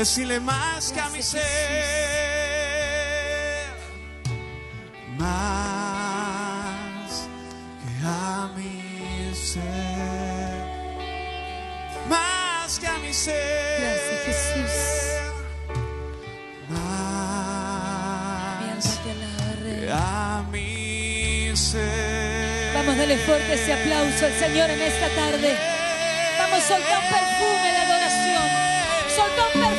Decirle más que a mi ser. Más que a mi ser. Más que a mi ser. Gracias, Jesús. Más que a mi ser. Vamos, dale fuerte ese aplauso al Señor en esta tarde. Vamos, soltá un perfume de adoración. Soltá un perfume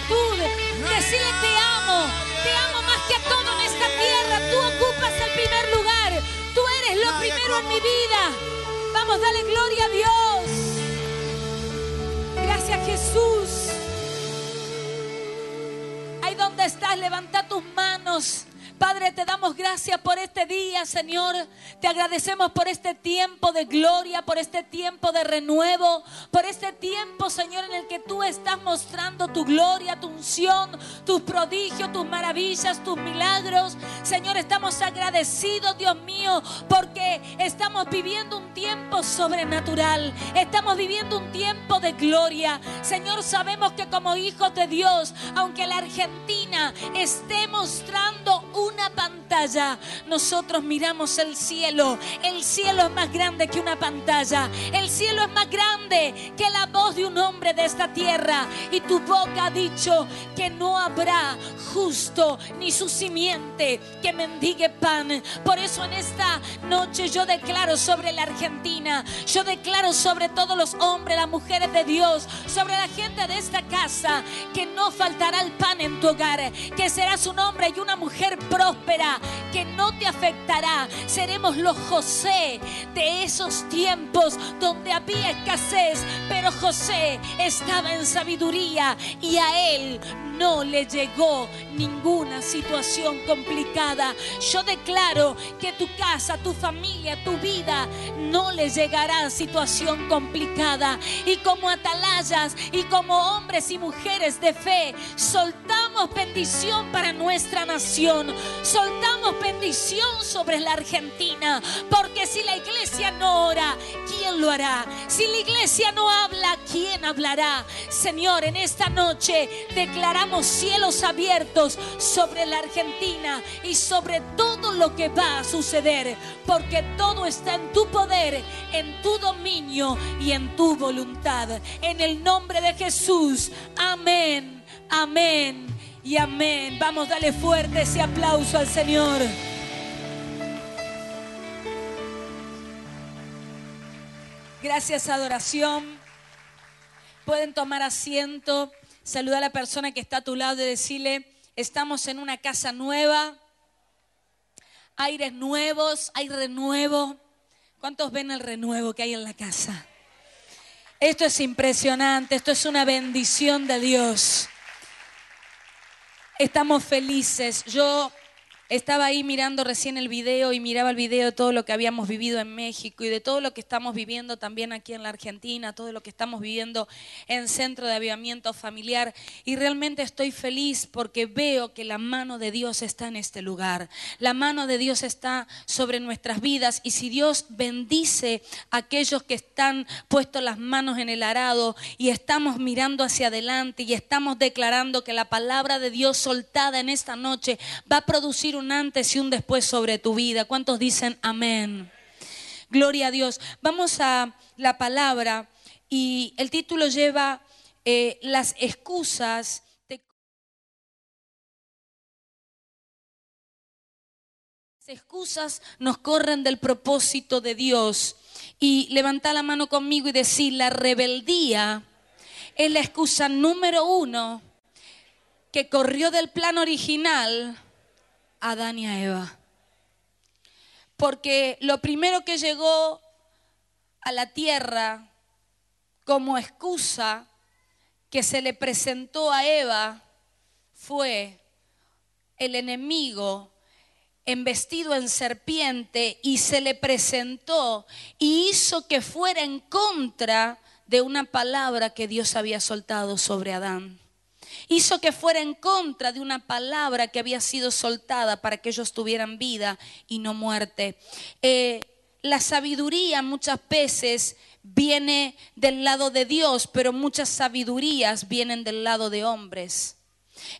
gratitud. Decirle te amo. Te amo más que a todo en esta tierra. Tú ocupas el primer lugar. Tú eres lo primero en mi vida. Vamos, dale gloria a Dios. Gracias Jesús. Ahí donde estás, levanta tus manos. Padre, te damos gracias por este día, Señor. Te agradecemos por este tiempo de gloria, por este tiempo de renuevo, por este tiempo, Señor, en el que tú estás mostrando tu gloria, tu unción, tus prodigios, tus maravillas, tus milagros. Señor, estamos agradecidos, Dios mío, porque estamos viviendo un tiempo sobrenatural. Estamos viviendo un tiempo de gloria. Señor, sabemos que como hijos de Dios, aunque la Argentina esté mostrando una pantalla, nosotros miramos el cielo. El cielo es más grande que una pantalla. El cielo es más grande que la voz de un hombre de esta tierra. Y tu boca ha dicho que no habrá justo ni su simiente que mendigue pan. Por eso en esta noche yo declaro sobre la Argentina, yo declaro sobre todos los hombres, las mujeres de Dios, sobre la gente de esta casa, que no faltará el pan en tu hogar, que serás un hombre y una mujer próspera, que no te afectará. Seremos los José de esos tiempos donde había escasez, pero José estaba en sabiduría y a él no le llegó ninguna situación complicada. Yo declaro que tu casa, tu familia, tu vida no le llegará situación complicada. Y como atalayas y como hombres y mujeres de fe, soltamos bendición para nuestra nación. Soltamos bendición sobre la Argentina. Porque si la iglesia no ora, ¿quién lo hará? Si la iglesia no habla, ¿quién hablará? Señor, en esta noche declaramos cielos abiertos sobre la Argentina y sobre todo lo que va a suceder. Porque todo está en tu poder, en tu dominio y en tu voluntad. En el nombre de Jesús. Amén, amén y amén. Vamos, dale fuerte ese aplauso al Señor. Gracias, adoración. Pueden tomar asiento. Saluda a la persona que está a tu lado y decirle, estamos en una casa nueva, aires nuevos, hay renuevo. ¿Cuántos ven el renuevo que hay en la casa? Esto es impresionante, esto es una bendición de Dios. Estamos felices. Yo estaba ahí mirando recién el video y miraba el video de todo lo que habíamos vivido en México y de todo lo que estamos viviendo también aquí en la Argentina, todo lo que estamos viviendo en Centro de Avivamiento Familiar. Y realmente estoy feliz porque veo que la mano de Dios está en este lugar. La mano de Dios está sobre nuestras vidas y si Dios bendice a aquellos que están puestos las manos en el arado y estamos mirando hacia adelante y estamos declarando que la palabra de Dios soltada en esta noche va a producir un antes y un después sobre tu vida. ¿Cuántos dicen amén? Gloria a Dios. Vamos a la palabra y el título lleva eh, las excusas. de- Las excusas nos corren del propósito de Dios. Y levanta la mano conmigo y decir, la rebeldía es la excusa número uno que corrió del plan original Adán y a Eva. Porque lo primero que llegó a la tierra como excusa que se le presentó a Eva fue el enemigo embestido en serpiente y se le presentó y hizo que fuera en contra de una palabra que Dios había soltado sobre Adán. Hizo que fuera en contra de una palabra que había sido soltada para que ellos tuvieran vida y no muerte. Eh, la sabiduría muchas veces viene del lado de Dios, pero muchas sabidurías vienen del lado de hombres.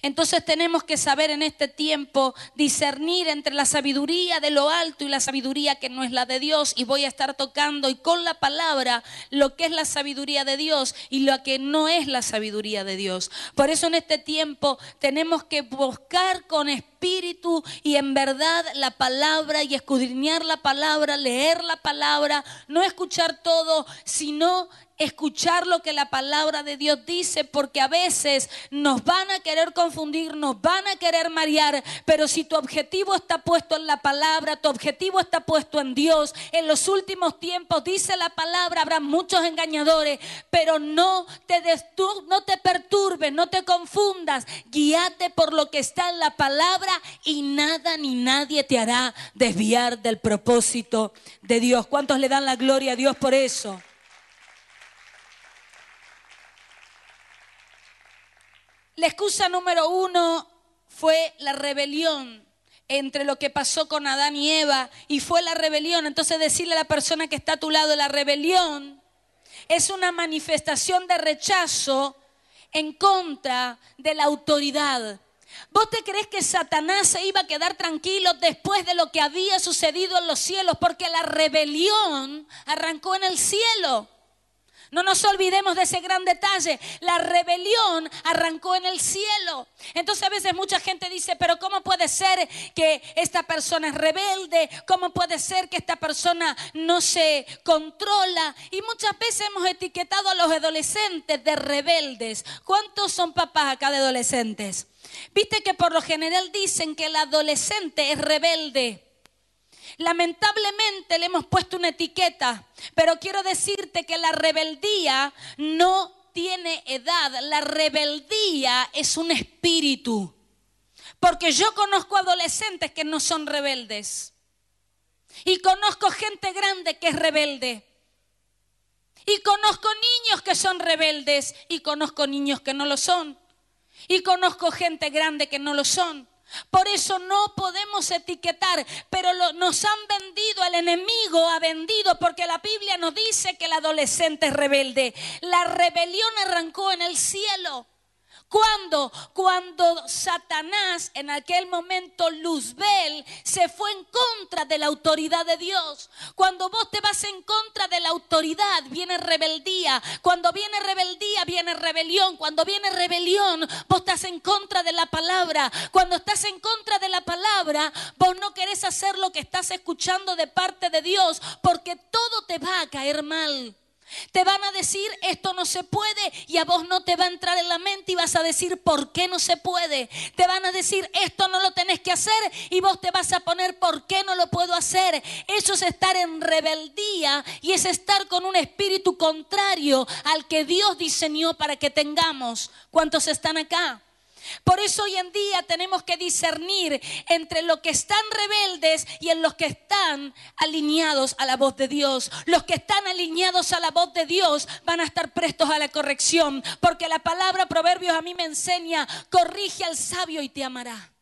Entonces tenemos que saber en este tiempo discernir entre la sabiduría de lo alto y la sabiduría que no es la de Dios. Y voy a estar tocando y con la palabra lo que es la sabiduría de Dios y lo que no es la sabiduría de Dios. Por eso en este tiempo tenemos que buscar con espíritu y en verdad la palabra y escudriñar la palabra, leer la palabra, no escuchar todo, sino escuchar lo que la palabra de Dios dice, porque a veces nos van a querer confundir, nos van a querer marear, pero si tu objetivo está puesto en la palabra, tu objetivo está puesto en Dios, en los últimos tiempos, dice la palabra, habrá muchos engañadores, pero no te, no te perturbes, no te confundas, guíate por lo que está en la palabra y nada ni nadie te hará desviar del propósito de Dios. ¿Cuántos le dan la gloria a Dios por eso? La excusa número uno fue la rebelión entre lo que pasó con Adán y Eva y fue la rebelión. Entonces decirle a la persona que está a tu lado, la rebelión es una manifestación de rechazo en contra de la autoridad. ¿Vos te crees que Satanás se iba a quedar tranquilo después de lo que había sucedido en los cielos? Porque la rebelión arrancó en el cielo. No nos olvidemos de ese gran detalle. La rebelión arrancó en el cielo. Entonces a veces mucha gente dice, pero ¿cómo puede ser que esta persona es rebelde? ¿Cómo puede ser que esta persona no se controla? Y muchas veces hemos etiquetado a los adolescentes de rebeldes. ¿Cuántos son papás acá de adolescentes? Viste que por lo general dicen que el adolescente es rebelde. Lamentablemente le hemos puesto una etiqueta, pero quiero decirte que la rebeldía no tiene edad, la rebeldía es un espíritu. Porque yo conozco adolescentes que no son rebeldes. Y conozco gente grande que es rebelde. Y conozco niños que son rebeldes. Y conozco niños que no lo son. Y conozco gente grande que no lo son. Por eso no podemos etiquetar, pero nos han vendido, el enemigo ha vendido, porque la Biblia nos dice que el adolescente es rebelde. La rebelión arrancó en el cielo. ¿Cuándo? Cuando Satanás, en aquel momento Luzbel, se fue en contra de la autoridad de Dios. Cuando vos te vas en contra de la autoridad, viene rebeldía. Cuando viene rebeldía, viene rebelión. Cuando viene rebelión, vos estás en contra de la palabra. Cuando estás en contra de la palabra, vos no querés hacer lo que estás escuchando de parte de Dios, porque todo te va a caer mal. Te van a decir esto no se puede y a vos no te va a entrar en la mente y vas a decir por qué no se puede. Te van a decir esto no lo tenés que hacer y vos te vas a poner por qué no lo puedo hacer. Eso es estar en rebeldía y es estar con un espíritu contrario al que Dios diseñó para que tengamos. ¿Cuántos están acá? Por eso hoy en día tenemos que discernir entre los que están rebeldes y en los que están alineados a la voz de Dios. Los que están alineados a la voz de Dios van a estar prestos a la corrección, porque la palabra Proverbios a mí me enseña, corrige al sabio y te amará.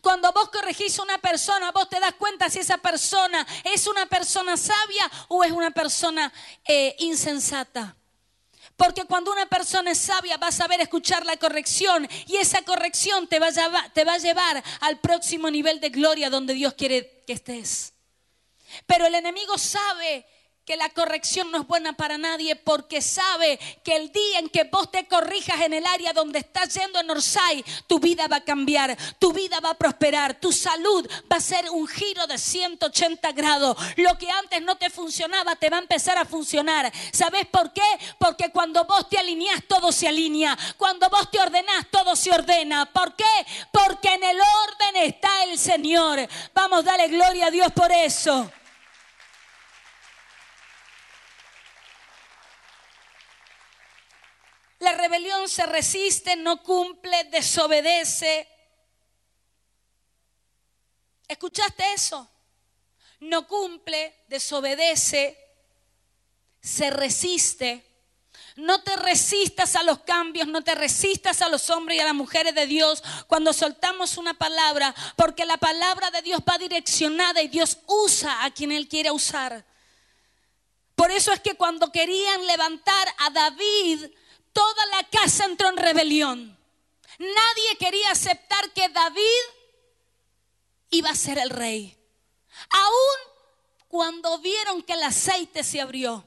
Cuando vos corregís una persona, vos te das cuenta si esa persona es una persona sabia o es una persona eh, insensata. Porque cuando una persona es sabia va a saber escuchar la corrección y esa corrección te va, a llevar, te va a llevar al próximo nivel de gloria donde Dios quiere que estés. Pero el enemigo sabe que la corrección no es buena para nadie porque sabe que el día en que vos te corrijas en el área donde estás yendo en Orsay, tu vida va a cambiar, tu vida va a prosperar, tu salud va a ser un giro de 180 grados. Lo que antes no te funcionaba te va a empezar a funcionar. ¿Sabes por qué? Porque cuando vos te alineás todo se alinea, cuando vos te ordenás todo se ordena. ¿Por qué? Porque en el orden está el Señor. Vamos, dale gloria a Dios por eso. La rebelión se resiste, no cumple, desobedece. ¿Escuchaste eso? No cumple, desobedece, se resiste, No te resistas a los cambios, no te resistas a los hombres y a las mujeres de Dios cuando soltamos una palabra, porque la palabra de Dios va direccionada y Dios usa a quien Él quiere usar. Por eso es que cuando querían levantar a David, toda la casa entró en rebelión. Nadie quería aceptar que David iba a ser el rey. Aún cuando vieron que el aceite se abrió.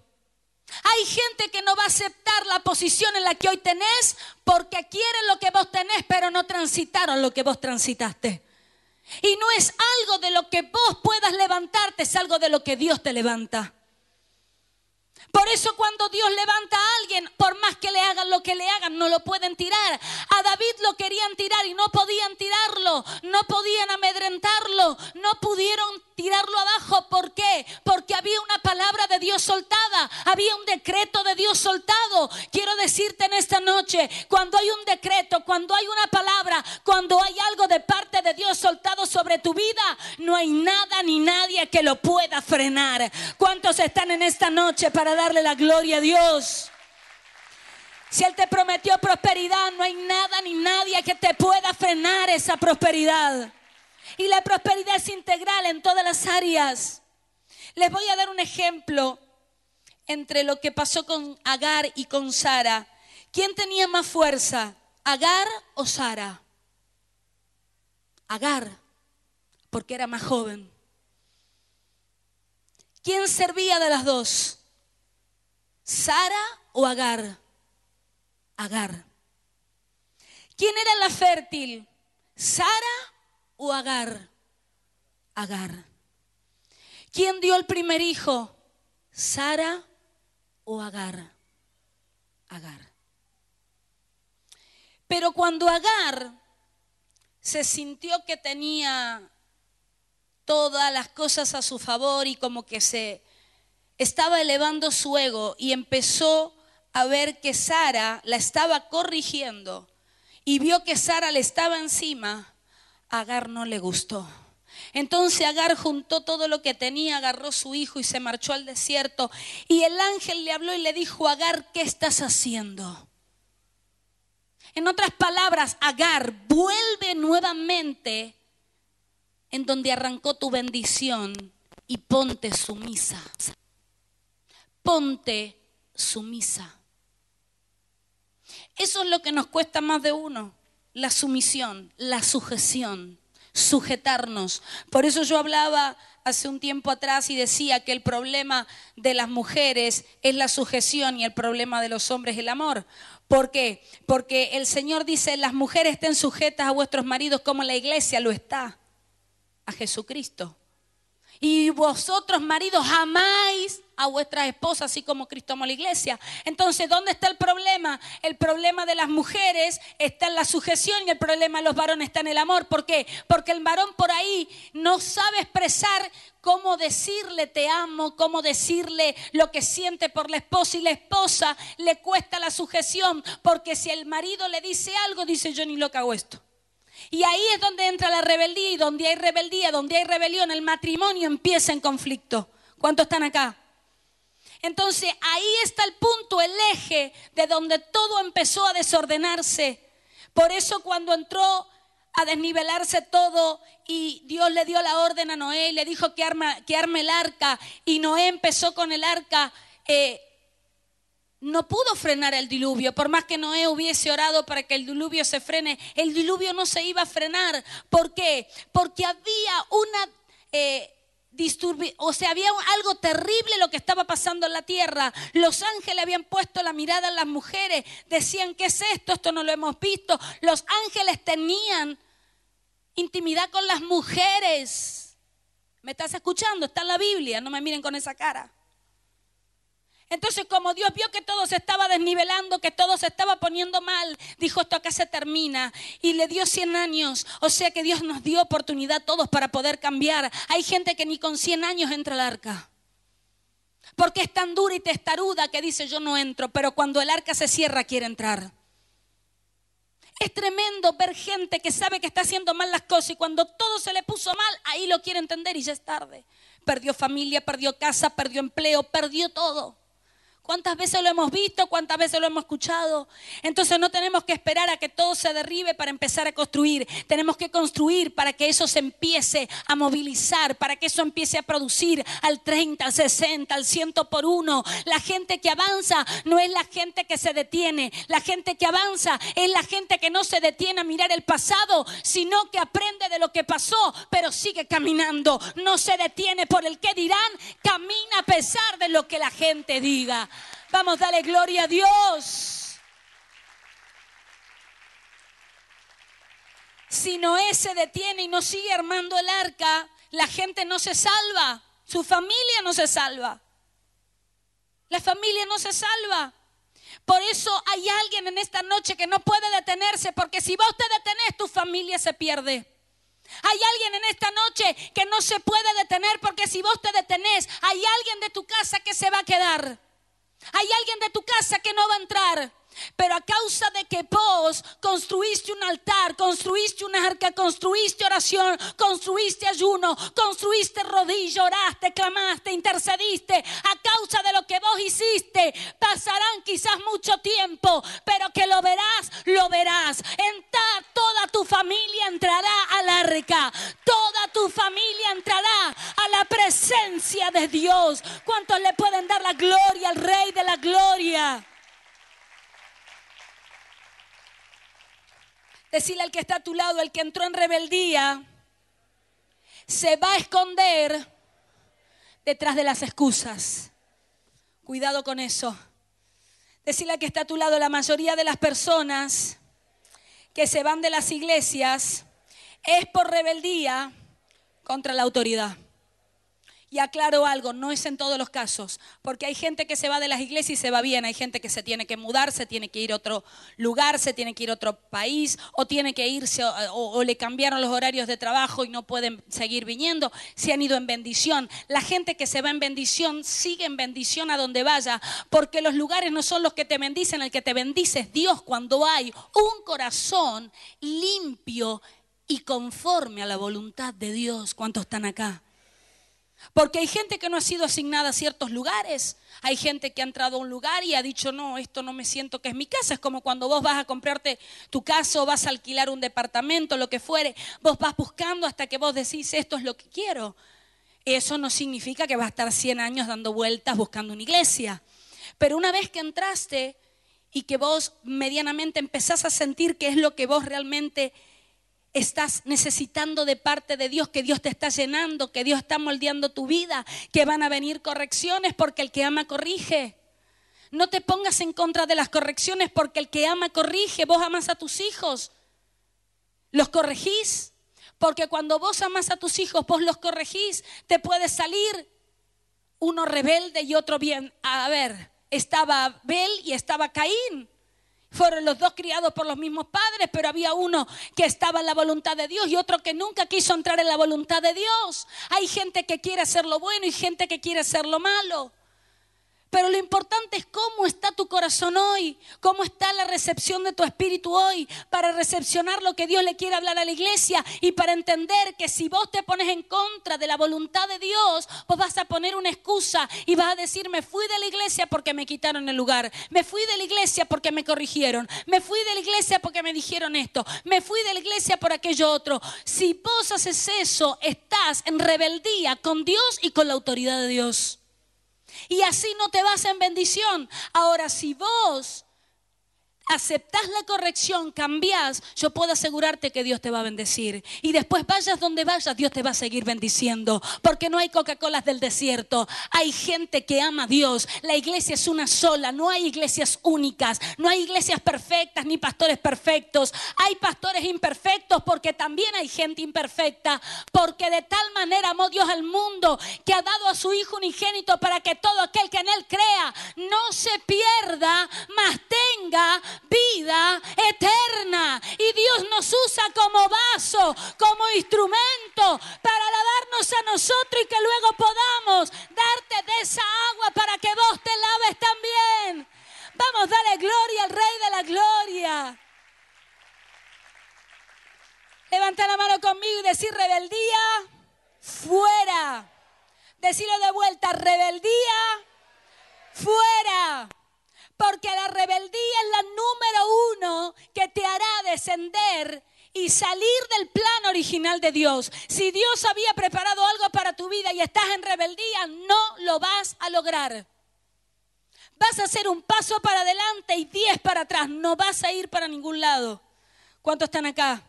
Hay gente que no va a aceptar la posición en la que hoy tenés porque quieren lo que vos tenés, pero no transitaron lo que vos transitaste. Y no es algo de lo que vos puedas levantarte, es algo de lo que Dios te levanta. Por eso cuando Dios levanta a alguien, por más que le hagan lo que le hagan, no lo pueden tirar. A David lo querían tirar y no podían tirarlo, no podían amedrentarlo, no pudieron tirarlo abajo. ¿Por qué? Porque había una palabra de Dios soltada, había un decreto de Dios soltado. Quiero decirte en esta noche, cuando hay un decreto, cuando hay una palabra, cuando hay algo de parte de Dios soltado sobre tu vida, no hay nada ni nadie que lo pueda frenar. ¿Cuántos están en esta noche para dar darle la gloria a Dios. Si Él te prometió prosperidad, no hay nada ni nadie que te pueda frenar esa prosperidad. Y la prosperidad es integral en todas las áreas. Les voy a dar un ejemplo entre lo que pasó con Agar y con Sara. ¿Quién tenía más fuerza, Agar o Sara? Agar, porque era más joven. ¿Quién servía de las dos? ¿Sara o Agar? Agar. ¿Quién era la fértil? ¿Sara o Agar? Agar. ¿Quién dio el primer hijo? ¿Sara o Agar? Agar. Pero cuando Agar se sintió que tenía todas las cosas a su favor y como que se estaba elevando su ego y empezó a ver que Sara la estaba corrigiendo y vio que Sara le estaba encima, Agar no le gustó. Entonces Agar juntó todo lo que tenía, agarró su hijo y se marchó al desierto. Y el ángel le habló y le dijo, Agar, ¿qué estás haciendo? En otras palabras, Agar, vuelve nuevamente en donde arrancó tu bendición y ponte sumisa ponte sumisa. Eso es lo que nos cuesta más de uno, la sumisión, la sujeción, sujetarnos. Por eso yo hablaba hace un tiempo atrás y decía que el problema de las mujeres es la sujeción y el problema de los hombres el amor. ¿Por qué? Porque el Señor dice, las mujeres estén sujetas a vuestros maridos como la iglesia lo está, a Jesucristo. Y vosotros, maridos, amáis a vuestras esposas, así como Cristo amó a la iglesia. Entonces, ¿dónde está el problema? El problema de las mujeres está en la sujeción y el problema de los varones está en el amor. ¿Por qué? Porque el varón por ahí no sabe expresar cómo decirle te amo, cómo decirle lo que siente por la esposa y la esposa le cuesta la sujeción, porque si el marido le dice algo, dice yo ni lo hago esto. Y ahí es donde entra la rebeldía y donde hay rebeldía, donde hay rebelión, el matrimonio empieza en conflicto. ¿Cuántos están acá? Entonces ahí está el punto, el eje de donde todo empezó a desordenarse. Por eso cuando entró a desnivelarse todo y Dios le dio la orden a Noé y le dijo que, que arme el arca y Noé empezó con el arca, eh, no pudo frenar el diluvio. Por más que Noé hubiese orado para que el diluvio se frene, el diluvio no se iba a frenar. ¿Por qué? Porque había una... Eh, o sea, había algo terrible lo que estaba pasando en la tierra. Los ángeles habían puesto la mirada en las mujeres, decían, ¿qué es esto? Esto no lo hemos visto. Los ángeles tenían intimidad con las mujeres. ¿Me estás escuchando? Está en la Biblia, no me miren con esa cara. Entonces, como Dios vio que todo se estaba desnivelando, que todo se estaba poniendo mal, dijo, esto acá se termina. Y le dio 100 años. O sea que Dios nos dio oportunidad todos para poder cambiar. Hay gente que ni con 100 años entra al arca. Porque es tan dura y testaruda que dice, yo no entro, pero cuando el arca se cierra quiere entrar. Es tremendo ver gente que sabe que está haciendo mal las cosas y cuando todo se le puso mal, ahí lo quiere entender y ya es tarde. Perdió familia, perdió casa, perdió empleo, perdió todo. ¿Cuántas veces lo hemos visto? ¿Cuántas veces lo hemos escuchado? Entonces no tenemos que esperar a que todo se derribe para empezar a construir. Tenemos que construir para que eso se empiece a movilizar, para que eso empiece a producir al 30, al 60, al 100 por uno. La gente que avanza no es la gente que se detiene. La gente que avanza es la gente que no se detiene a mirar el pasado, sino que aprende de lo que pasó, pero sigue caminando. No se detiene por el que dirán, camina a pesar de lo que la gente diga. Vamos, dale gloria a Dios. Si Noé se detiene y no sigue armando el arca, la gente no se salva, su familia no se salva. La familia no se salva. Por eso hay alguien en esta noche que no puede detenerse, porque si vos te detenés, tu familia se pierde. Hay alguien en esta noche que no se puede detener, porque si vos te detenés, hay alguien de tu casa que se va a quedar. Hay alguien de tu casa que no va a entrar. Pero a causa de que vos construiste un altar, construiste una arca, construiste oración, construiste ayuno, construiste rodillo, oraste, clamaste, intercediste, a causa de lo que vos hiciste, pasarán quizás mucho tiempo, pero que lo verás, lo verás. Toda tu familia entrará al arca, toda tu familia entrará a la presencia de Dios. ¿Cuántos le pueden dar la gloria al Rey de la Gloria? Decirle al que está a tu lado, el que entró en rebeldía, se va a esconder detrás de las excusas. Cuidado con eso. Decirle al que está a tu lado, la mayoría de las personas que se van de las iglesias es por rebeldía contra la autoridad. Y aclaro algo, no es en todos los casos, porque hay gente que se va de las iglesias y se va bien, hay gente que se tiene que mudar, se tiene que ir a otro lugar, se tiene que ir a otro país, o tiene que irse, o, le cambiaron los horarios de trabajo y no pueden seguir viniendo, se han ido en bendición. La gente que se va en bendición sigue en bendición a donde vaya, porque los lugares no son los que te bendicen, el que te bendice es Dios cuando hay un corazón limpio y conforme a la voluntad de Dios. ¿Cuántos están acá? Porque hay gente que no ha sido asignada a ciertos lugares. Hay gente que ha entrado a un lugar y ha dicho, no, esto no me siento que es mi casa. Es como cuando vos vas a comprarte tu casa o vas a alquilar un departamento, lo que fuere. Vos vas buscando hasta que vos decís, esto es lo que quiero. Eso no significa que vas a estar 100 años dando vueltas buscando una iglesia. Pero una vez que entraste y que vos medianamente empezás a sentir que es lo que vos realmente estás necesitando de parte de Dios, que Dios te está llenando, que Dios está moldeando tu vida, que van a venir correcciones porque el que ama corrige. No te pongas en contra de las correcciones porque el que ama corrige. Vos amas a tus hijos. ¿Los corregís? Porque cuando vos amas a tus hijos, vos los corregís. Te puede salir uno rebelde y otro bien. A ver, estaba Abel y estaba Caín. Fueron los dos criados por los mismos padres, pero había uno que estaba en la voluntad de Dios y otro que nunca quiso entrar en la voluntad de Dios. Hay gente que quiere hacer lo bueno y gente que quiere hacer lo malo. Pero lo importante es cómo está tu corazón hoy, cómo está la recepción de tu espíritu hoy, para recepcionar lo que Dios le quiere hablar a la iglesia y para entender que si vos te pones en contra de la voluntad de Dios, vos vas a poner una excusa y vas a decir, me fui de la iglesia porque me quitaron el lugar, me fui de la iglesia porque me corrigieron, me fui de la iglesia porque me dijeron esto, me fui de la iglesia por aquello otro. Si vos haces eso, estás en rebeldía con Dios y con la autoridad de Dios. Y así no te vas en bendición. Ahora, si vos aceptas la corrección, cambias, yo puedo asegurarte que Dios te va a bendecir. Y después vayas donde vayas, Dios te va a seguir bendiciendo. Porque no hay Coca-Colas del desierto. Hay gente que ama a Dios. La iglesia es una sola. No hay iglesias únicas. No hay iglesias perfectas ni pastores perfectos. Hay pastores imperfectos porque también hay gente imperfecta. Porque de tal manera amó Dios al mundo que ha dado a su Hijo unigénito para que todo aquel que en Él crea no se pierda, mas tenga vida eterna. Y Dios nos usa como vaso, como instrumento para lavarnos a nosotros y que luego podamos darte de esa agua para que vos te laves también. Vamos, dale gloria al Rey de la Gloria. Levanta la mano conmigo y decir rebeldía fuera. Decirlo de vuelta, rebeldía Fuera. Porque la rebeldía es la número uno que te hará descender y salir del plan original de Dios. Si Dios había preparado algo para tu vida y estás en rebeldía, no lo vas a lograr. Vas a hacer un paso para adelante y diez para atrás. No vas a ir para ningún lado. ¿Cuántos están acá?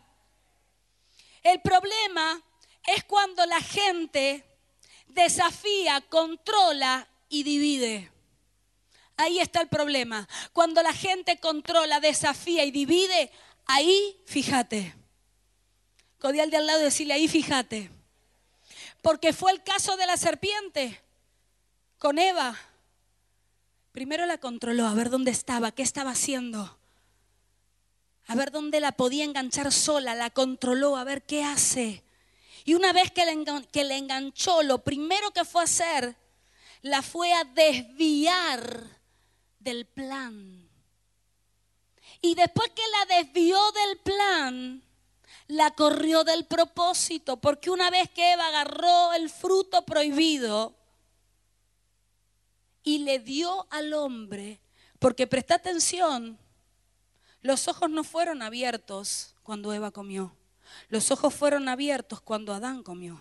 El problema es cuando la gente desafía, controla y divide. Ahí está el problema. Cuando la gente controla, desafía y divide, ahí fíjate. Codial de al lado decirle ahí fíjate. Porque fue el caso de la serpiente con Eva. Primero la controló, a ver dónde estaba, qué estaba haciendo. A ver dónde la podía enganchar sola, la controló, a ver qué hace. Y una vez que le enganchó, lo primero que fue a hacer, la fue a desviar del plan. Y después que la desvió del plan, la corrió del propósito, porque una vez que Eva agarró el fruto prohibido, y le dio al hombre, porque presta atención, los ojos no fueron abiertos cuando Eva comió, los ojos fueron abiertos cuando Adán comió.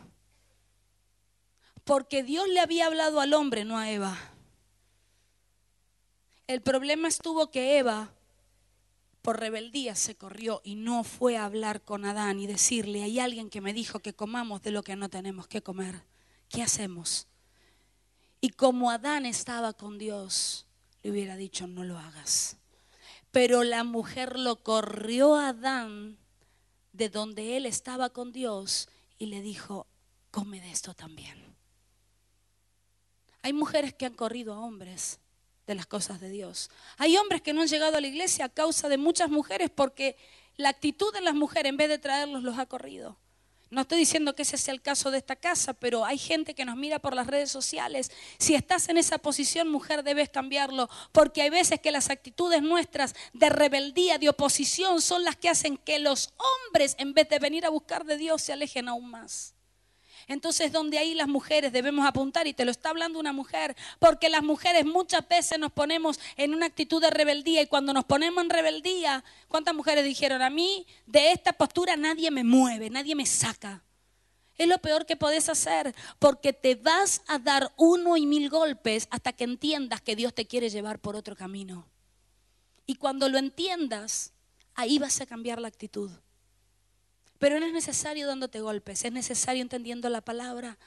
Porque Dios le había hablado al hombre, no a Eva. El problema estuvo que Eva, por rebeldía, se corrió y no fue a hablar con Adán y decirle, hay alguien que me dijo que comamos de lo que no tenemos que comer. ¿Qué hacemos? Y como Adán estaba con Dios, le hubiera dicho, no lo hagas. Pero la mujer lo corrió a Adán de donde él estaba con Dios y le dijo, come de esto también. Hay mujeres que han corrido a hombres de las cosas de Dios. Hay hombres que no han llegado a la iglesia a causa de muchas mujeres porque la actitud de las mujeres en vez de traerlos los ha corrido. No estoy diciendo que ese sea el caso de esta casa, pero hay gente que nos mira por las redes sociales. Si estás en esa posición, mujer, debes cambiarlo, porque hay veces que las actitudes nuestras de rebeldía, de oposición, son las que hacen que los hombres, en vez de venir a buscar de Dios, se alejen aún más. Entonces, donde ahí las mujeres debemos apuntar, y te lo está hablando una mujer, porque las mujeres muchas veces nos ponemos en una actitud de rebeldía, y cuando nos ponemos en rebeldía, ¿cuántas mujeres dijeron? A mí de esta postura nadie me mueve, nadie me saca. Es lo peor que podés hacer, porque te vas a dar uno y mil golpes hasta que entiendas que Dios te quiere llevar por otro camino. Y cuando lo entiendas, ahí vas a cambiar la actitud. Pero no es necesario dándote golpes, es necesario entendiendo la palabra.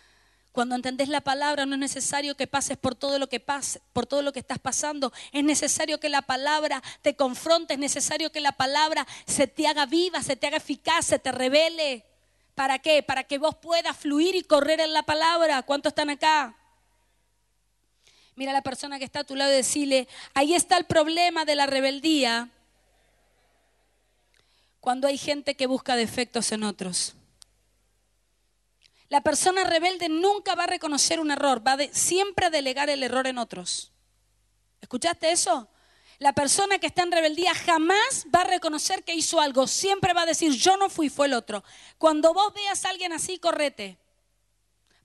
Cuando entendés la palabra no es necesario que pases por todo lo que pase, por todo lo que estás pasando. Es necesario que la palabra te confronte, es necesario que la palabra se te haga viva, se te haga eficaz, se te revele. ¿Para qué? Para que vos puedas fluir y correr en la palabra. ¿Cuántos están acá? Mira a la persona que está a tu lado y decirle, ahí está el problema de la rebeldía cuando hay gente que busca defectos en otros. La persona rebelde nunca va a reconocer un error, va siempre a delegar el error en otros. ¿Escuchaste eso? La persona que está en rebeldía jamás va a reconocer que hizo algo, siempre va a decir, yo no fui, fue el otro. Cuando vos veas a alguien así, correte,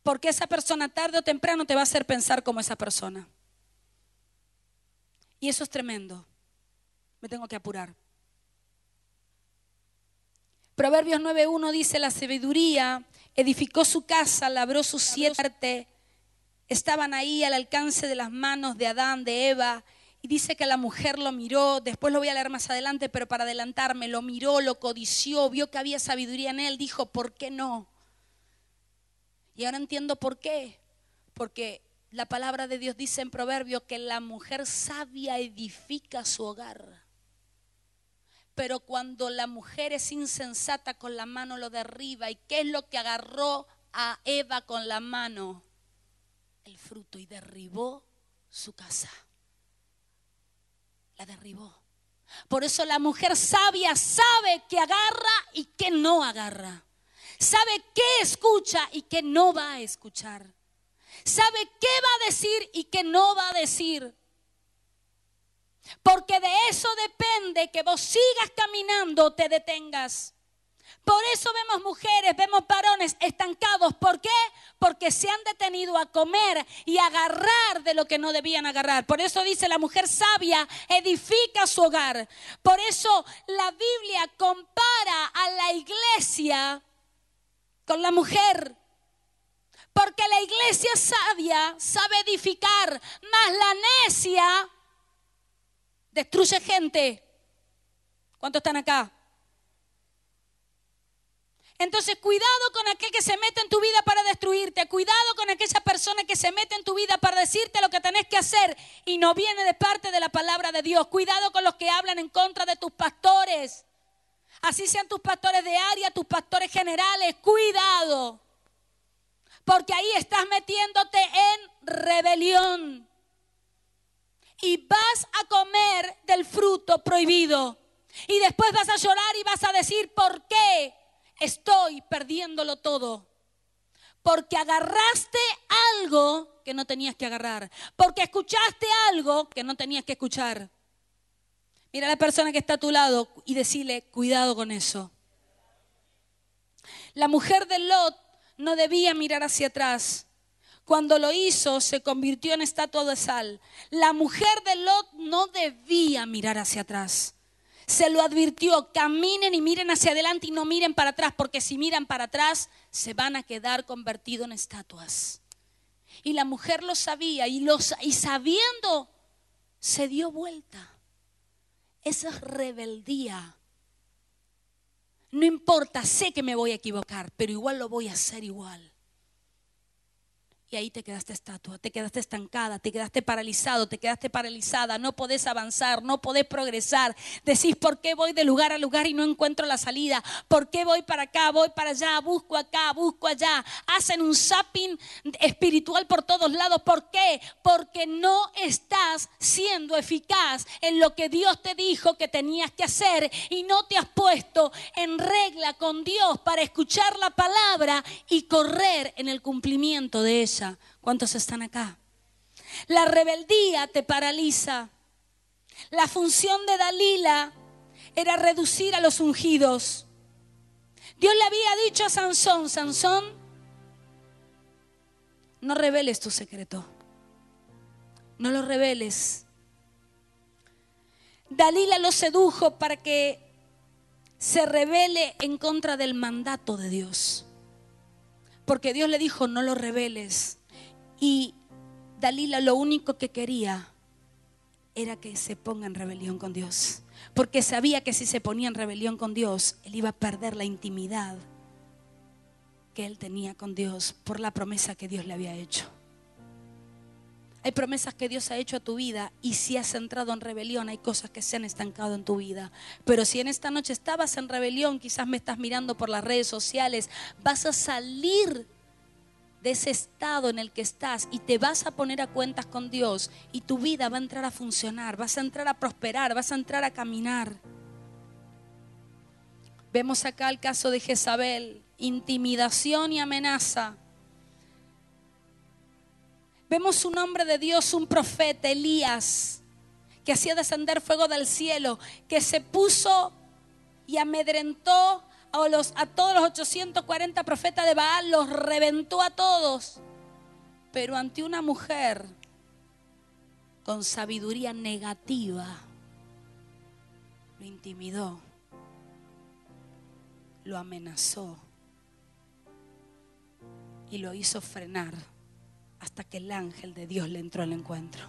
porque esa persona tarde o temprano te va a hacer pensar como esa persona. Y eso es tremendo. Me tengo que apurar. Proverbios 9.1 dice, la sabiduría edificó su casa, labró su siete, estaban ahí al alcance de las manos de Adán, de Eva, y dice que la mujer lo miró, después lo voy a leer más adelante, pero para adelantarme, lo miró, lo codició, vio que había sabiduría en él, dijo, ¿por qué no? Y ahora entiendo por qué, porque la palabra de Dios dice en Proverbios que la mujer sabia edifica su hogar. Pero cuando la mujer es insensata con la mano lo derriba. ¿Y qué es lo que agarró a Eva con la mano? El fruto y derribó su casa. La derribó. Por eso la mujer sabia sabe que agarra y que no agarra. Sabe qué escucha y qué no va a escuchar. Sabe qué va a decir y qué no va a decir. Eso depende que vos sigas caminando o te detengas. Por eso vemos mujeres, vemos varones estancados. ¿Por qué? Porque se han detenido a comer y agarrar de lo que no debían agarrar. Por eso dice la mujer sabia edifica su hogar. Por eso la Biblia compara a la iglesia con la mujer. Porque la iglesia sabia sabe edificar, más la necia destruye gente. ¿Cuántos están acá? Entonces, cuidado con aquel que se mete en tu vida para destruirte. Cuidado con aquella persona que se mete en tu vida para decirte lo que tenés que hacer y no viene de parte de la palabra de Dios. Cuidado con los que hablan en contra de tus pastores. Así sean tus pastores de área, tus pastores generales. Cuidado. Porque ahí estás metiéndote en rebelión. Y vas a comer del fruto prohibido. Y después vas a llorar y vas a decir, ¿por qué? estoy perdiéndolo todo. Porque agarraste algo que no tenías que agarrar. Porque escuchaste algo que no tenías que escuchar. Mira a la persona que está a tu lado y decirle, cuidado con eso. La mujer de Lot no debía mirar hacia atrás. Cuando lo hizo, se convirtió en estatua de sal. La mujer de Lot no debía mirar hacia atrás se lo advirtió, caminen y miren hacia adelante y no miren para atrás, porque si miran para atrás se van a quedar convertidos en estatuas. Y la mujer lo sabía y, y sabiendo se dio vuelta. Esa es rebeldía. No importa, sé que me voy a equivocar, pero igual lo voy a hacer igual. Y ahí te quedaste estatua, te quedaste estancada, te quedaste paralizado, te quedaste paralizada, no podés avanzar, no podés progresar. Decís, ¿por qué voy de lugar a lugar y no encuentro la salida? ¿Por qué voy para acá, voy para allá, busco acá, busco allá? Hacen un zapping espiritual por todos lados. ¿Por qué? Porque no estás siendo eficaz en lo que Dios te dijo que tenías que hacer y no te has puesto en regla con Dios para escuchar la palabra y correr en el cumplimiento de ella. ¿Cuántos están acá? La rebeldía te paraliza. La función de Dalila era reducir a los ungidos. Dios le había dicho a Sansón, Sansón, no reveles tu secreto. No lo reveles. Dalila lo sedujo para que se revele en contra del mandato de Dios. Porque Dios le dijo, no lo reveles. Y Dalila lo único que quería era que se ponga en rebelión con Dios. Porque sabía que si se ponía en rebelión con Dios, él iba a perder la intimidad que él tenía con Dios por la promesa que Dios le había hecho. Hay promesas que Dios ha hecho a tu vida y si has entrado en rebelión hay cosas que se han estancado en tu vida. Pero si en esta noche estabas en rebelión, quizás me estás mirando por las redes sociales, vas a salir de ese estado en el que estás y te vas a poner a cuentas con Dios y tu vida va a entrar a funcionar, vas a entrar a prosperar, vas a entrar a caminar. Vemos acá el caso de Jezabel, intimidación y amenaza. Vemos un hombre de Dios, un profeta, Elías, que hacía descender fuego del cielo, que se puso y amedrentó a, los, a todos los 840 profetas de Baal, los reventó a todos. Pero ante una mujer con sabiduría negativa, lo intimidó, lo amenazó y lo hizo frenar hasta que el ángel de Dios le entró al encuentro.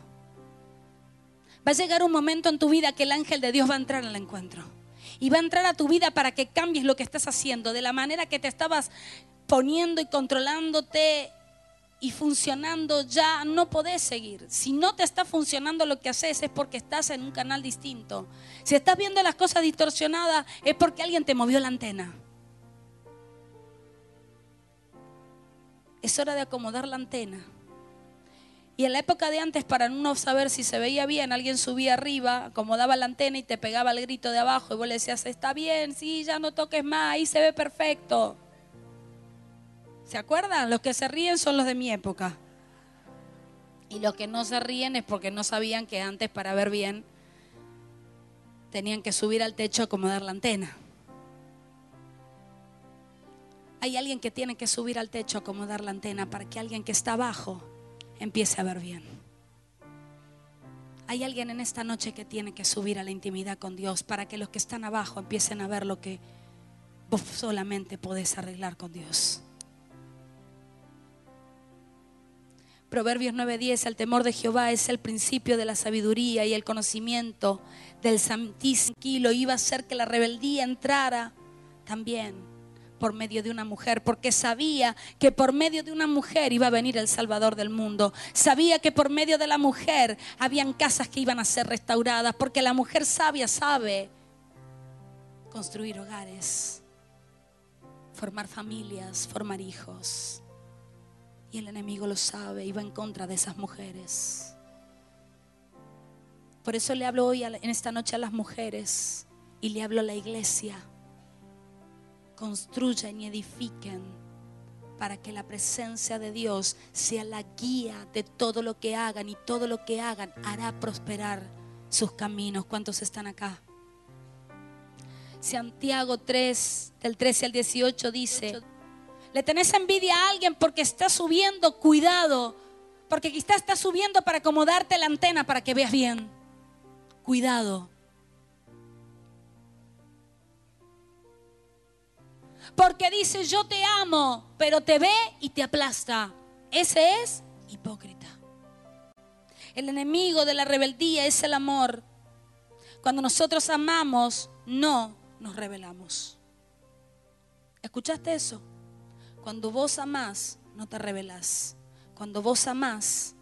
Va a llegar un momento en tu vida que el ángel de Dios va a entrar al encuentro. Y va a entrar a tu vida para que cambies lo que estás haciendo. De la manera que te estabas poniendo y controlándote y funcionando, ya no podés seguir. Si no te está funcionando lo que haces es porque estás en un canal distinto. Si estás viendo las cosas distorsionadas es porque alguien te movió la antena. Es hora de acomodar la antena. Y en la época de antes, para no saber si se veía bien, alguien subía arriba, acomodaba la antena y te pegaba el grito de abajo y vos le decías, está bien, sí, ya no toques más, ahí se ve perfecto. ¿Se acuerdan? Los que se ríen son los de mi época. Y los que no se ríen es porque no sabían que antes para ver bien tenían que subir al techo a acomodar la antena. Hay alguien que tiene que subir al techo, acomodar la antena para que alguien que está abajo empiece a ver bien. Hay alguien en esta noche que tiene que subir a la intimidad con Dios para que los que están abajo empiecen a ver lo que vos solamente podés arreglar con Dios. Proverbios 9:10, el temor de Jehová es el principio de la sabiduría y el conocimiento del Santísimo iba a hacer que la rebeldía entrara también por medio de una mujer, porque sabía que por medio de una mujer iba a venir el Salvador del mundo. Sabía que por medio de la mujer habían casas que iban a ser restauradas, porque la mujer sabia sabe construir hogares, formar familias, formar hijos. Y el enemigo lo sabe y va en contra de esas mujeres. Por eso le hablo hoy en esta noche a las mujeres y le hablo a la iglesia. Construyan y edifiquen para que la presencia de Dios sea la guía de todo lo que hagan y todo lo que hagan hará prosperar sus caminos. ¿Cuántos están acá? Santiago 3, del 13 al 18 dice, le tenés envidia a alguien porque está subiendo, cuidado, porque quizás está subiendo para acomodarte la antena para que veas bien. Cuidado. Porque dice, yo te amo, pero te ve y te aplasta. Ese es hipócrita. El enemigo de la rebeldía es el amor. Cuando nosotros amamos, no nos rebelamos. ¿Escuchaste eso? Cuando vos amás, no te rebelas. Cuando vos amás,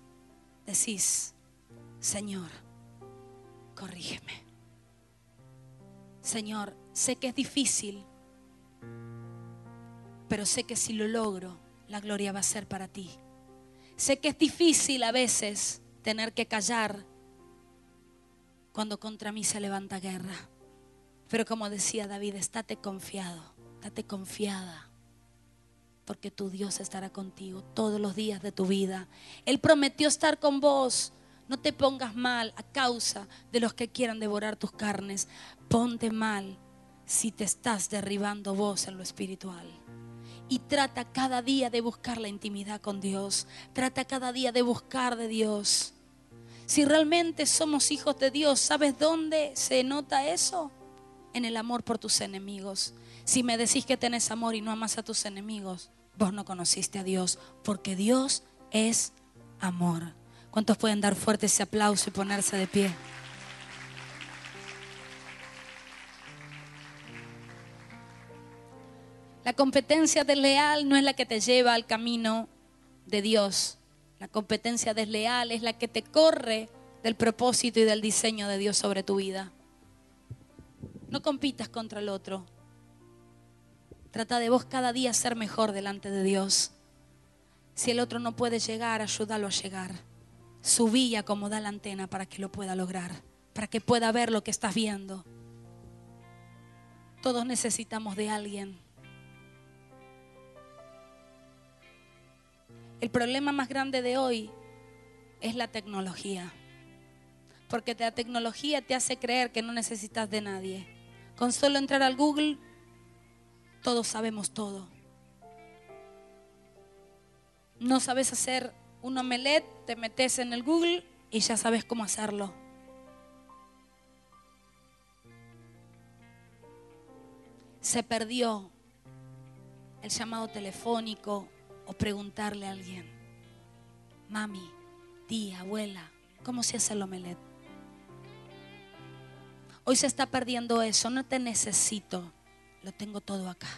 decís, Señor, corrígeme. Señor, sé que es difícil, pero sé que si lo logro, la gloria va a ser para ti. Sé que es difícil a veces tener que callar cuando contra mí se levanta guerra. Pero como decía David, estate confiado, estate confiada porque tu Dios estará contigo todos los días de tu vida. Él prometió estar con vos. No te pongas mal a causa de los que quieran devorar tus carnes. Ponte mal si te estás derribando vos en lo espiritual. Y trata cada día de buscar la intimidad con Dios. Trata cada día de buscar de Dios. Si realmente somos hijos de Dios, ¿sabes dónde se nota eso? En el amor por tus enemigos. Si me decís que tenés amor y no amas a tus enemigos, vos no conociste a Dios, porque Dios es amor. ¿Cuántos pueden dar fuerte ese aplauso y ponerse de pie? La competencia desleal no es la que te lleva al camino de Dios. La competencia desleal es la que te corre del propósito y del diseño de Dios sobre tu vida. No compitas contra el otro. Trata de vos cada día ser mejor delante de Dios. Si el otro no puede llegar, ayúdalo a llegar. Subí y acomoda la antena para que lo pueda lograr, para que pueda ver lo que estás viendo. Todos necesitamos de alguien. El problema más grande de hoy es la tecnología. Porque la tecnología te hace creer que no necesitas de nadie. Con solo entrar al Google todos sabemos todo. No sabes hacer un omelette, te metes en el Google y ya sabes cómo hacerlo. Se perdió el llamado telefónico o preguntarle a alguien, mami, tía, abuela, ¿cómo se hace el omelette? Hoy se está perdiendo eso, no te necesito lo tengo todo acá.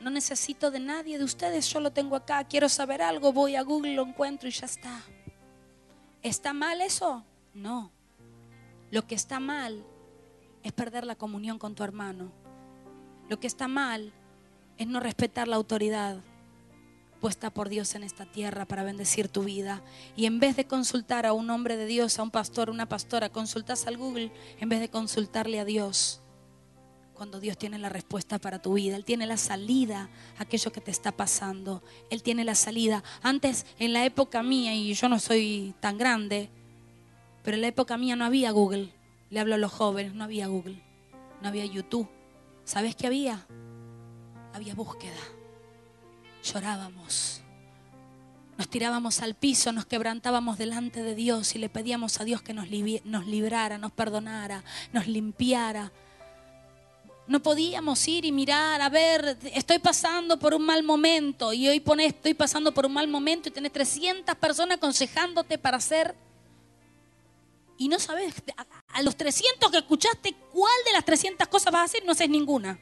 No necesito de nadie de ustedes, yo lo tengo acá. Quiero saber algo, voy a Google, lo encuentro y ya está. ¿Está mal eso? No. Lo que está mal es perder la comunión con tu hermano. Lo que está mal es no respetar la autoridad puesta por Dios en esta tierra para bendecir tu vida. Y en vez de consultar a un hombre de Dios, a un pastor, una pastora, consultas al Google en vez de consultarle a Dios cuando Dios tiene la respuesta para tu vida. Él tiene la salida a aquello que te está pasando. Él tiene la salida. Antes, en la época mía, y yo no soy tan grande, pero en la época mía no había Google. Le hablo a los jóvenes, no había Google. No había YouTube. ¿Sabes qué había? Había búsqueda. Llorábamos. Nos tirábamos al piso, nos quebrantábamos delante de Dios y le pedíamos a Dios que nos, librara, nos perdonara, nos limpiara. No podíamos ir y mirar, a ver, estoy pasando por un mal momento y hoy pones, estoy pasando por un mal momento y tenés 300 personas aconsejándote para hacer. Y no sabes, a, a los 300 que escuchaste, ¿cuál de las 300 cosas vas a hacer? No haces ninguna.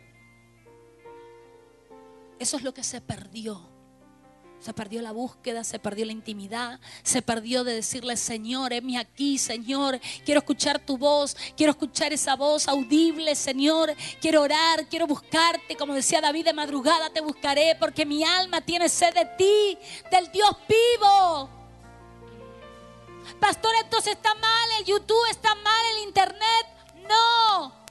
Eso es lo que se perdió se perdió la búsqueda, se perdió la intimidad, se perdió de decirle, Señor, heme aquí, Señor, quiero escuchar tu voz, quiero escuchar esa voz audible, Señor, quiero orar, quiero buscarte, como decía David de madrugada, te buscaré porque mi alma tiene sed de ti, del Dios vivo. Pastor, entonces está mal el YouTube, está mal el Internet. No,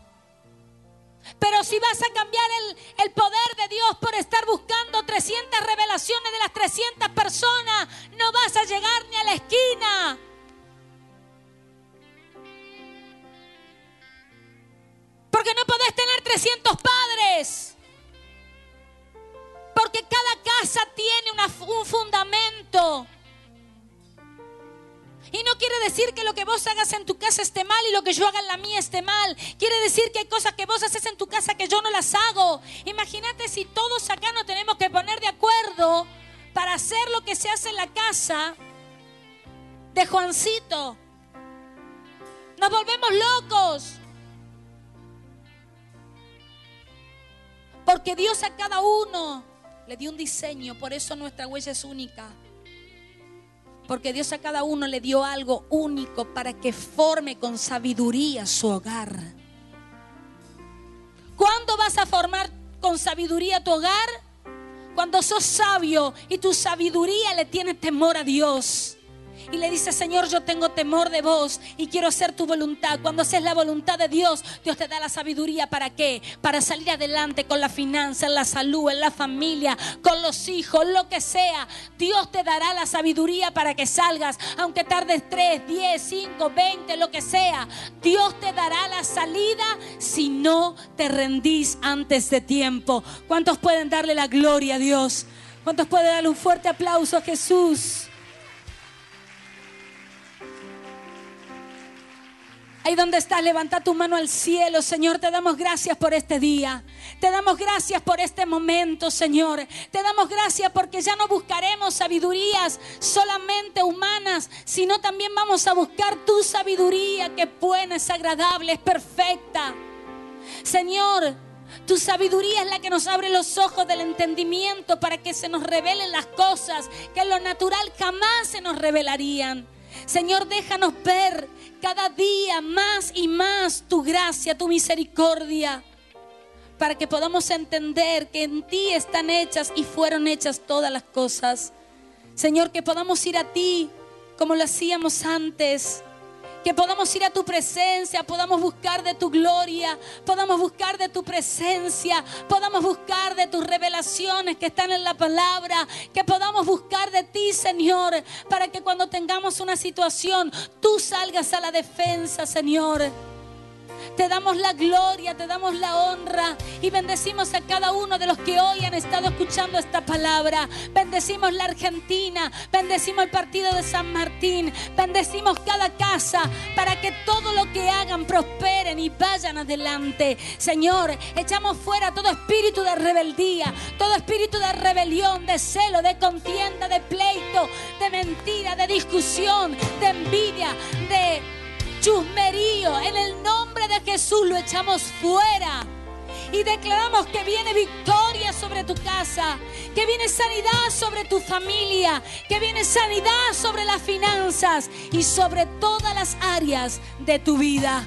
pero si vas a cambiar el, poder de Dios por estar buscando 300 revelaciones de las 300 personas, no vas a llegar ni a la esquina. Porque no podés tener 300 padres. Porque cada casa tiene un fundamento. Y no quiere decir que lo que vos hagas en tu casa esté mal y lo que yo haga en la mía esté mal. Quiere decir que hay cosas que vos haces en tu casa que yo no las hago. Imagínate si todos acá nos tenemos que poner de acuerdo para hacer lo que se hace en la casa de Juancito. Nos volvemos locos. Porque Dios a cada uno le dio un diseño, por eso nuestra huella es única. Porque Dios a cada uno le dio algo único para que forme con sabiduría su hogar. ¿Cuándo vas a formar con sabiduría tu hogar? Cuando sos sabio y tu sabiduría le tiene temor a Dios y le dice, Señor, yo tengo temor de vos y quiero hacer tu voluntad. Cuando haces la voluntad de Dios, Dios te da la sabiduría para qué? Para salir adelante con la finanza, en la salud, en la familia, con los hijos, lo que sea. Dios te dará la sabiduría para que salgas, aunque tardes 3, 10, 5, 20, lo que sea. Dios te dará la salida si no te rendís antes de tiempo. ¿Cuántos pueden darle la gloria a Dios? ¿Cuántos pueden darle un fuerte aplauso a Jesús? Ahí donde estás, levanta tu mano al cielo, Señor. Te damos gracias por este día. Te damos gracias por este momento, Señor. Te damos gracias porque ya no buscaremos sabidurías solamente humanas, sino también vamos a buscar tu sabiduría que es buena, es agradable, es perfecta. Señor, tu sabiduría es la que nos abre los ojos del entendimiento para que se nos revelen las cosas que en lo natural jamás se nos revelarían. Señor, déjanos ver cada día más y más tu gracia, tu misericordia, para que podamos entender que en ti están hechas y fueron hechas todas las cosas. Señor, que podamos ir a ti como lo hacíamos antes que podamos ir a tu presencia, podamos buscar de tu gloria, podamos buscar de tu presencia, podamos buscar de tus revelaciones que están en la palabra, que podamos buscar de ti, Señor, para que cuando tengamos una situación, tú salgas a la defensa, Señor. Te damos la gloria, te damos la honra y bendecimos a cada uno de los que hoy han estado escuchando esta palabra. Bendecimos la Argentina, bendecimos el partido de San Martín, bendecimos cada casa para que todo lo que hagan prosperen y vayan adelante. Señor, echamos fuera todo espíritu de rebeldía, todo espíritu de rebelión, de celo, de contienda, de pleito, de mentira, de discusión, de envidia, de chusmerío. En el nombre de Jesús lo echamos fuera. Y declaramos que viene victoria sobre tu casa, que viene sanidad sobre tu familia, que viene sanidad sobre las finanzas y sobre todas las áreas de tu vida.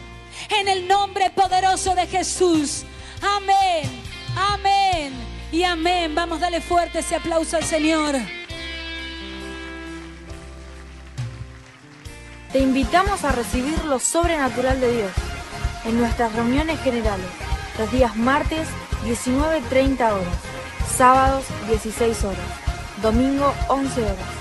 En el nombre poderoso de Jesús. Amén, amén y amén. Vamos a darle fuerte ese aplauso al Señor. Te invitamos a recibir lo sobrenatural de Dios en nuestras reuniones generales, los días martes 19.30 horas, sábados 16 horas, domingo 11 horas.